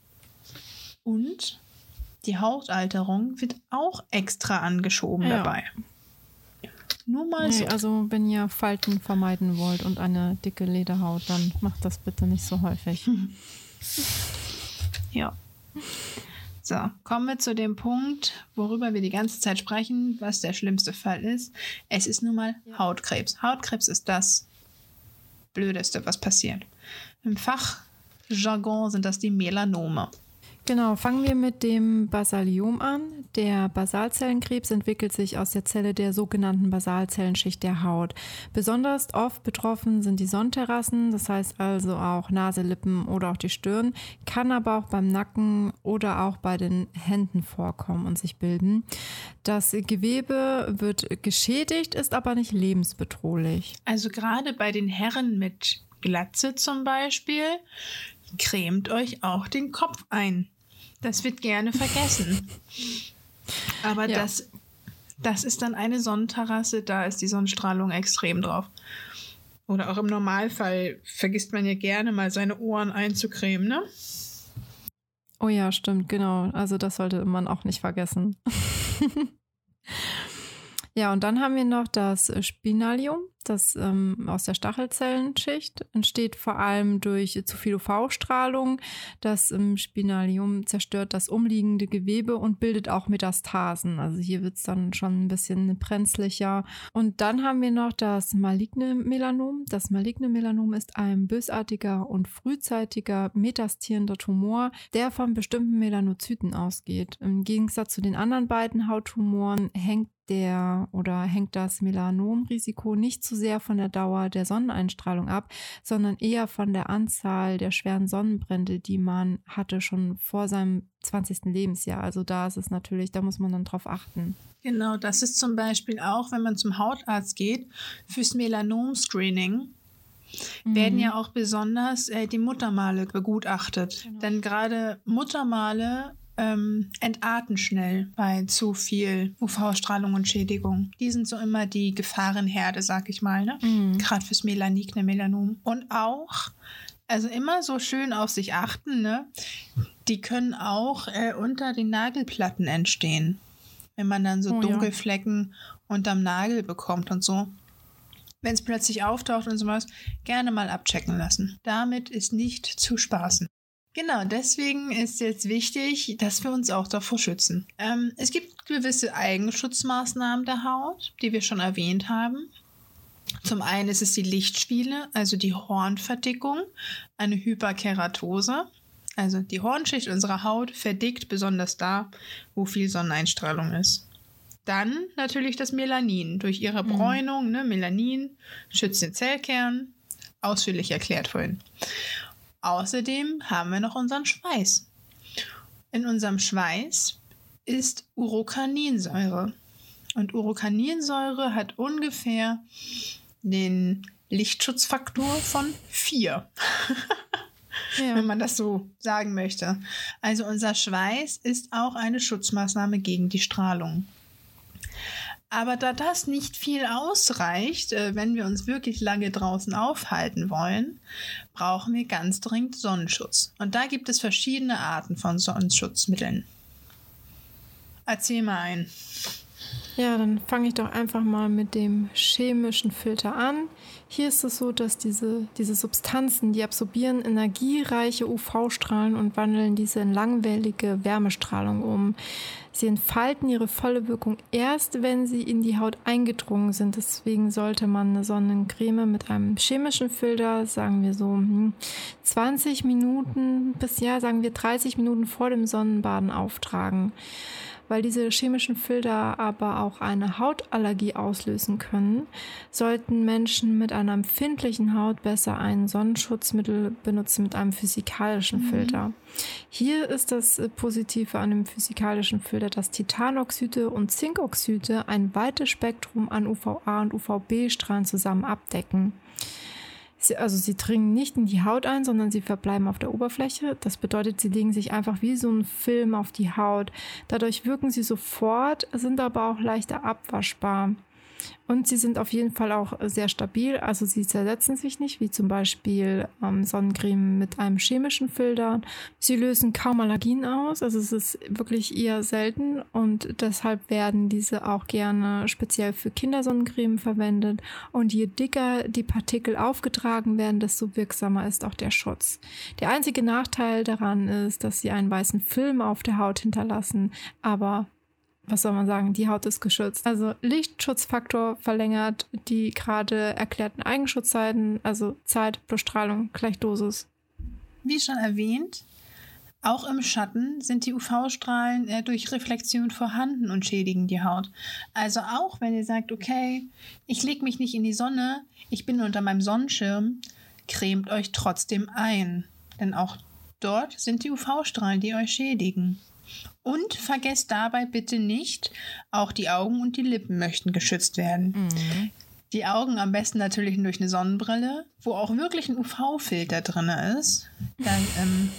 Speaker 1: Und die Hautalterung wird auch extra angeschoben ja. dabei. Nur mal nee, so.
Speaker 2: Also, wenn ihr Falten vermeiden wollt und eine dicke Lederhaut, dann macht das bitte nicht so häufig.
Speaker 1: ja. So, kommen wir zu dem Punkt, worüber wir die ganze Zeit sprechen, was der schlimmste Fall ist. Es ist nun mal ja. Hautkrebs. Hautkrebs ist das, Blödeste, was passiert. Im Fachjargon sind das die Melanome.
Speaker 2: Genau, fangen wir mit dem Basaliom an. Der Basalzellenkrebs entwickelt sich aus der Zelle der sogenannten Basalzellenschicht der Haut. Besonders oft betroffen sind die Sonnenterrassen, das heißt also auch Nase, Lippen oder auch die Stirn, kann aber auch beim Nacken oder auch bei den Händen vorkommen und sich bilden. Das Gewebe wird geschädigt, ist aber nicht lebensbedrohlich.
Speaker 1: Also gerade bei den Herren mit Glatze zum Beispiel, cremt euch auch den Kopf ein. Das wird gerne vergessen. Aber ja. das, das ist dann eine Sonnenterrasse, da ist die Sonnenstrahlung extrem drauf. Oder auch im Normalfall vergisst man ja gerne mal seine Ohren einzucremen, ne?
Speaker 2: Oh ja, stimmt, genau. Also das sollte man auch nicht vergessen. Ja, und dann haben wir noch das Spinalium, das ähm, aus der Stachelzellenschicht entsteht vor allem durch zu viel UV-Strahlung. Das ähm, Spinalium zerstört das umliegende Gewebe und bildet auch Metastasen. Also hier wird es dann schon ein bisschen brenzlicher. Und dann haben wir noch das maligne Melanom. Das maligne Melanom ist ein bösartiger und frühzeitiger metastierender Tumor, der von bestimmten Melanozyten ausgeht. Im Gegensatz zu den anderen beiden Hauttumoren hängt der oder hängt das Melanomrisiko nicht zu sehr von der Dauer der Sonneneinstrahlung ab, sondern eher von der Anzahl der schweren Sonnenbrände, die man hatte schon vor seinem 20. Lebensjahr. Also da ist es natürlich, da muss man dann drauf achten.
Speaker 1: Genau, das ist zum Beispiel auch, wenn man zum Hautarzt geht, fürs Melanom-Screening werden ja mhm. auch besonders äh, die Muttermale begutachtet. Genau. Denn gerade Muttermale ähm, entarten schnell bei zu viel UV-Strahlung und Schädigung. Die sind so immer die Gefahrenherde, sag ich mal, ne? Mhm. Gerade fürs Melanigne Melanom. Und auch, also immer so schön auf sich achten, ne? Die können auch äh, unter den Nagelplatten entstehen. Wenn man dann so oh, Dunkelflecken ja. unterm Nagel bekommt und so. Wenn es plötzlich auftaucht und sowas, gerne mal abchecken lassen. Damit ist nicht zu spaßen. Genau, deswegen ist jetzt wichtig, dass wir uns auch davor schützen. Ähm, es gibt gewisse Eigenschutzmaßnahmen der Haut, die wir schon erwähnt haben. Zum einen ist es die Lichtspiele, also die Hornverdickung, eine Hyperkeratose. Also die Hornschicht unserer Haut verdickt besonders da, wo viel Sonneneinstrahlung ist. Dann natürlich das Melanin. Durch ihre mhm. Bräunung, ne, Melanin schützt den Zellkern. Ausführlich erklärt vorhin. Außerdem haben wir noch unseren Schweiß. In unserem Schweiß ist Urocaninsäure. Und Urocaninsäure hat ungefähr den Lichtschutzfaktor von 4. ja. wenn man das so sagen möchte. Also unser Schweiß ist auch eine Schutzmaßnahme gegen die Strahlung. Aber da das nicht viel ausreicht, äh, wenn wir uns wirklich lange draußen aufhalten wollen, brauchen wir ganz dringend Sonnenschutz. Und da gibt es verschiedene Arten von Sonnenschutzmitteln. Erzähl mal ein.
Speaker 2: Ja, dann fange ich doch einfach mal mit dem chemischen Filter an. Hier ist es so, dass diese, diese Substanzen, die absorbieren energiereiche UV-Strahlen und wandeln diese in langwellige Wärmestrahlung um. Sie entfalten ihre volle Wirkung erst, wenn sie in die Haut eingedrungen sind. Deswegen sollte man eine Sonnencreme mit einem chemischen Filter, sagen wir so 20 hm, Minuten bis ja, sagen wir 30 Minuten vor dem Sonnenbaden auftragen weil diese chemischen Filter aber auch eine Hautallergie auslösen können, sollten Menschen mit einer empfindlichen Haut besser ein Sonnenschutzmittel benutzen mit einem physikalischen mhm. Filter. Hier ist das Positive an dem physikalischen Filter, dass Titanoxide und Zinkoxide ein weites Spektrum an UVA und UVB-Strahlen zusammen abdecken. Sie, also sie dringen nicht in die Haut ein, sondern sie verbleiben auf der Oberfläche. Das bedeutet, sie legen sich einfach wie so ein Film auf die Haut. Dadurch wirken sie sofort, sind aber auch leichter abwaschbar. Und sie sind auf jeden Fall auch sehr stabil, also sie zersetzen sich nicht, wie zum Beispiel ähm, Sonnencreme mit einem chemischen Filter. Sie lösen kaum Allergien aus, also es ist wirklich eher selten und deshalb werden diese auch gerne speziell für Kindersonnencreme verwendet. Und je dicker die Partikel aufgetragen werden, desto wirksamer ist auch der Schutz. Der einzige Nachteil daran ist, dass sie einen weißen Film auf der Haut hinterlassen, aber was soll man sagen, die Haut ist geschützt. Also Lichtschutzfaktor verlängert die gerade erklärten Eigenschutzzeiten, also Zeit plus Strahlung gleich Dosis.
Speaker 1: Wie schon erwähnt, auch im Schatten sind die UV-Strahlen äh, durch Reflexion vorhanden und schädigen die Haut. Also auch wenn ihr sagt, okay, ich lege mich nicht in die Sonne, ich bin unter meinem Sonnenschirm, cremt euch trotzdem ein. Denn auch dort sind die UV-Strahlen, die euch schädigen. Und vergesst dabei bitte nicht, auch die Augen und die Lippen möchten geschützt werden. Mhm. Die Augen am besten natürlich durch eine Sonnenbrille, wo auch wirklich ein UV-Filter drin ist. Da ähm,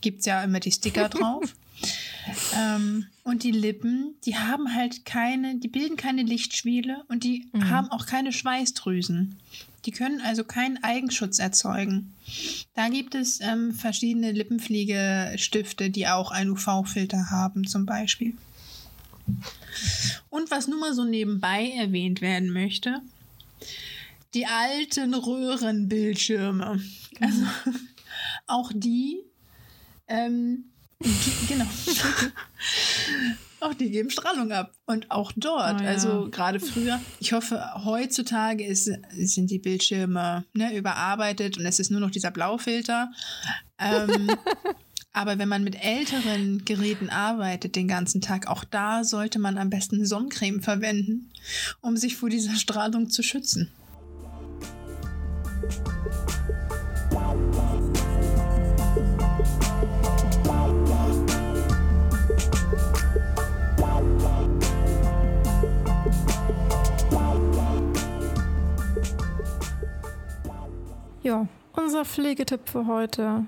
Speaker 1: gibt es ja immer die Sticker drauf. ähm, und die Lippen, die haben halt keine, die bilden keine Lichtschwiele und die mhm. haben auch keine Schweißdrüsen. Die können also keinen Eigenschutz erzeugen. Da gibt es ähm, verschiedene Lippenpflegestifte, die auch einen UV-Filter haben, zum Beispiel. Und was nur mal so nebenbei erwähnt werden möchte, die alten Röhrenbildschirme. Also auch die, ähm, genau. Auch die geben Strahlung ab. Und auch dort, oh, ja. also gerade früher, ich hoffe, heutzutage ist, sind die Bildschirme ne, überarbeitet und es ist nur noch dieser Blaufilter. Ähm, aber wenn man mit älteren Geräten arbeitet den ganzen Tag, auch da sollte man am besten Sonnencreme verwenden, um sich vor dieser Strahlung zu schützen.
Speaker 2: Ja, unser Pflegetipp für heute.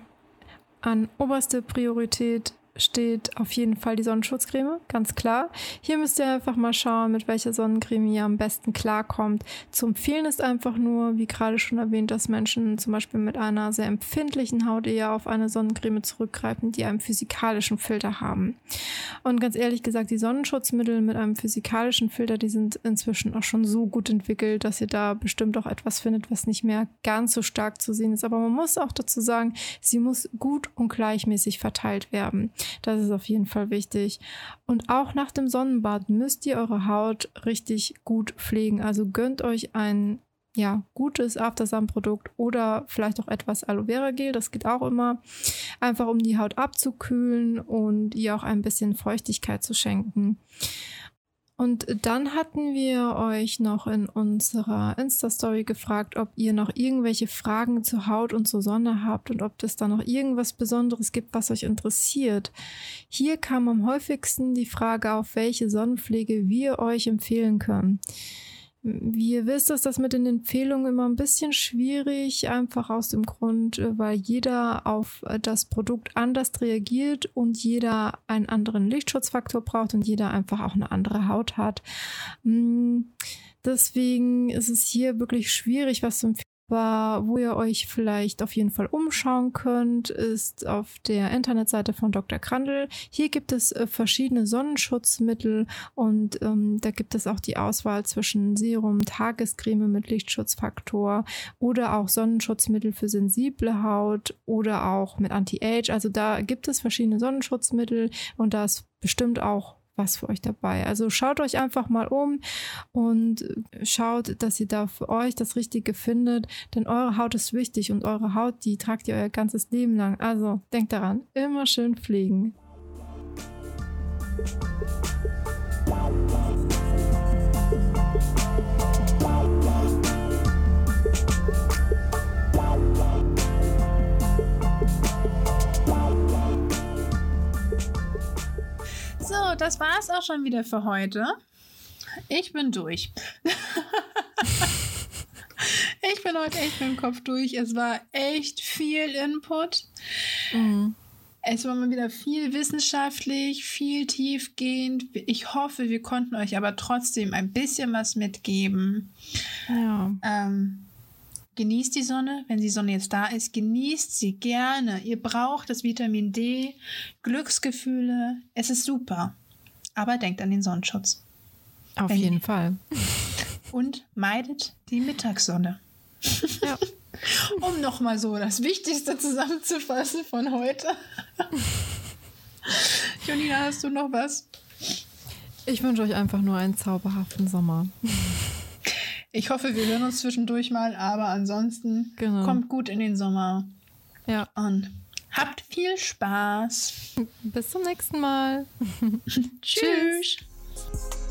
Speaker 2: An oberste Priorität steht auf jeden Fall die Sonnenschutzcreme, ganz klar. Hier müsst ihr einfach mal schauen, mit welcher Sonnencreme ihr am besten klarkommt. Zu empfehlen ist einfach nur, wie gerade schon erwähnt, dass Menschen zum Beispiel mit einer sehr empfindlichen Haut eher auf eine Sonnencreme zurückgreifen, die einen physikalischen Filter haben. Und ganz ehrlich gesagt, die Sonnenschutzmittel mit einem physikalischen Filter, die sind inzwischen auch schon so gut entwickelt, dass ihr da bestimmt auch etwas findet, was nicht mehr ganz so stark zu sehen ist. Aber man muss auch dazu sagen, sie muss gut und gleichmäßig verteilt werden. Das ist auf jeden Fall wichtig. Und auch nach dem Sonnenbad müsst ihr eure Haut richtig gut pflegen. Also gönnt euch ein ja, gutes Aftersun-Produkt oder vielleicht auch etwas Aloe Vera Gel, das geht auch immer. Einfach um die Haut abzukühlen und ihr auch ein bisschen Feuchtigkeit zu schenken. Und dann hatten wir euch noch in unserer Insta-Story gefragt, ob ihr noch irgendwelche Fragen zur Haut und zur Sonne habt und ob es da noch irgendwas Besonderes gibt, was euch interessiert. Hier kam am häufigsten die Frage auf, welche Sonnenpflege wir euch empfehlen können. Wie ihr wisst, ist das mit den Empfehlungen immer ein bisschen schwierig, einfach aus dem Grund, äh, weil jeder auf äh, das Produkt anders reagiert und jeder einen anderen Lichtschutzfaktor braucht und jeder einfach auch eine andere Haut hat. Mm, deswegen ist es hier wirklich schwierig, was zu empfehlen. Aber wo ihr euch vielleicht auf jeden Fall umschauen könnt, ist auf der Internetseite von Dr. Krandl. Hier gibt es äh, verschiedene Sonnenschutzmittel und ähm, da gibt es auch die Auswahl zwischen Serum, Tagescreme mit Lichtschutzfaktor oder auch Sonnenschutzmittel für sensible Haut oder auch mit Anti-Age. Also da gibt es verschiedene Sonnenschutzmittel und da ist bestimmt auch was für euch dabei. Also schaut euch einfach mal um und schaut, dass ihr da für euch das Richtige findet, denn eure Haut ist wichtig und eure Haut, die tragt ihr euer ganzes Leben lang. Also denkt daran, immer schön pflegen.
Speaker 1: Das war's auch schon wieder für heute. Ich bin durch. ich bin heute echt mit dem Kopf durch. Es war echt viel Input. Mhm. Es war mal wieder viel wissenschaftlich, viel tiefgehend. Ich hoffe, wir konnten euch aber trotzdem ein bisschen was mitgeben. Ja. Ähm, Genießt die Sonne, wenn die Sonne jetzt da ist, genießt sie gerne. Ihr braucht das Vitamin D, Glücksgefühle, es ist super. Aber denkt an den Sonnenschutz.
Speaker 2: Auf wenn jeden Fall.
Speaker 1: Und meidet die Mittagssonne. Ja. um nochmal so das Wichtigste zusammenzufassen von heute. Jonina, hast du noch was?
Speaker 2: Ich wünsche euch einfach nur einen zauberhaften Sommer.
Speaker 1: Ich hoffe, wir hören uns zwischendurch mal, aber ansonsten genau. kommt gut in den Sommer.
Speaker 2: Ja.
Speaker 1: Und Habt viel Spaß.
Speaker 2: Bis zum nächsten Mal. Tschüss.
Speaker 1: Tschüss.